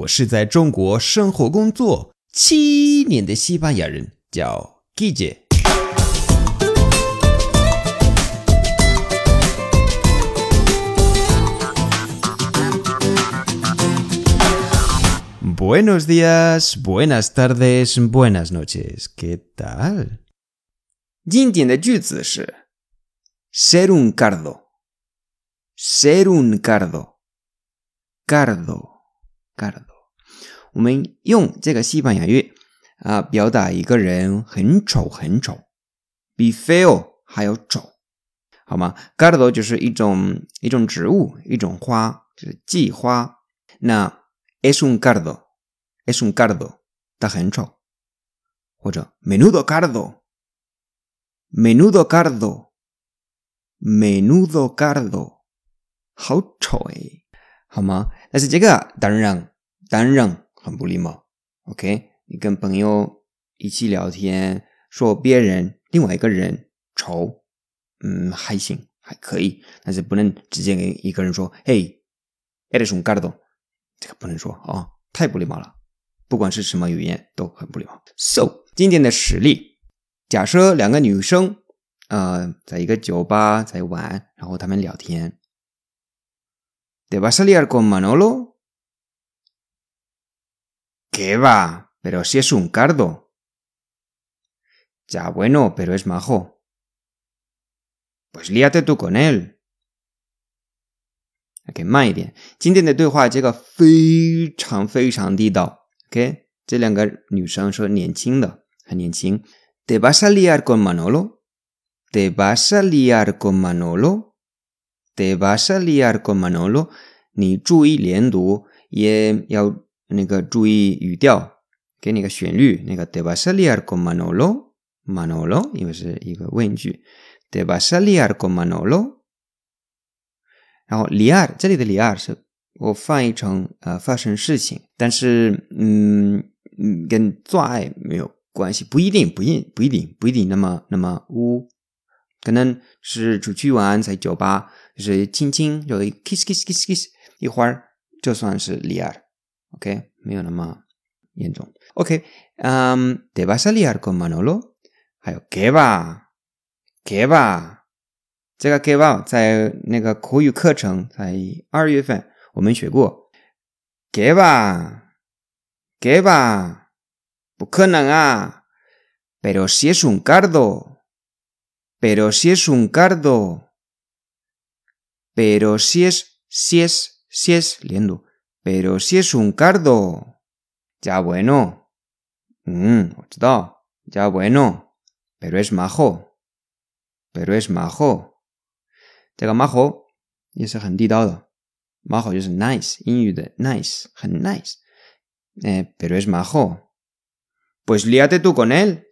我是在中国生活工作七年的西班牙人，叫 Guille。Buenos días, buenas tardes, buenas noches. ¿Qué tal? 经典的句子是 ser un cardo, ser un cardo, cardo, cardo。 我们用这个西班牙语啊，表达一个人很丑很丑，比 feo 还要丑，好吗？cardo 就是一种一种植物，一种花，就是季花。那 es un cardo, es un cardo，它很丑，或者 menudo cardo。menudo cardo, menudo cardo，好丑诶，好吗？但是这个当然当然很不礼貌。OK，你跟朋友一起聊天，说别人另外一个人丑，嗯，还行，还可以，但是不能直接给一个人说，嘿，eres un cardo，这个不能说啊，太不礼貌了。不管是什么语言都很不礼貌。So，今天的实例。假设两个女生，呃，在一个酒吧在玩，然后他们聊天。¿Te vas a liar con Manolo? ¿Qué va? Pero si es un cardo. Ya bueno, pero es majo. Pues líate tú con él. OK，慢一点。今天的对话这个非常非常地道。OK，这两个女生说年轻的，很年轻。¿Te vas a liar con Manolo? ¿Te vas a liar con Manolo? ¿Te vas a liar con Manolo? 你注意连读，也要 那个注意语调，给你个旋律。那个 de vas a liar con Manolo? Manolo，因为是一个问句。，de vas a liar con Manolo？然后 lia 这里的 lia 是我翻译成呃发生事情，但是嗯嗯跟做爱没有。关系不一定，不一不一定，不一定那么那么污，可能是出去玩在酒吧，就是亲亲，就 kiss kiss kiss kiss，一会儿就算是恋爱 ，OK，没有那么严重，OK，嗯，te vas a liar con Manolo，还有 que va，que va，这个 que va 在那个口语课程在二月份我们学过，que va，que va。pero si es un cardo. Pero si es un cardo. Pero si es, si es, si es, liendo. Pero si es un cardo. Ya bueno. Mm, ya bueno. Pero es majo. Pero es majo. Tenga majo dado. Majo es nice. nice. nice. Eh, pero es majo. Pues líate tú con él.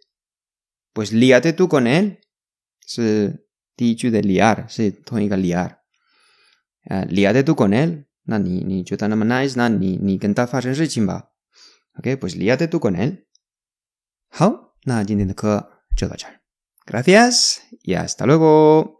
Pues líate tú con él. Es dicho de liar, sí, liar. Uh, líate tú con él. 那你你觉得那么 nice，那你你跟他发生事情吧。OK，pues líate tú con él。好，那今天的课就到这儿。Gracias y hasta luego。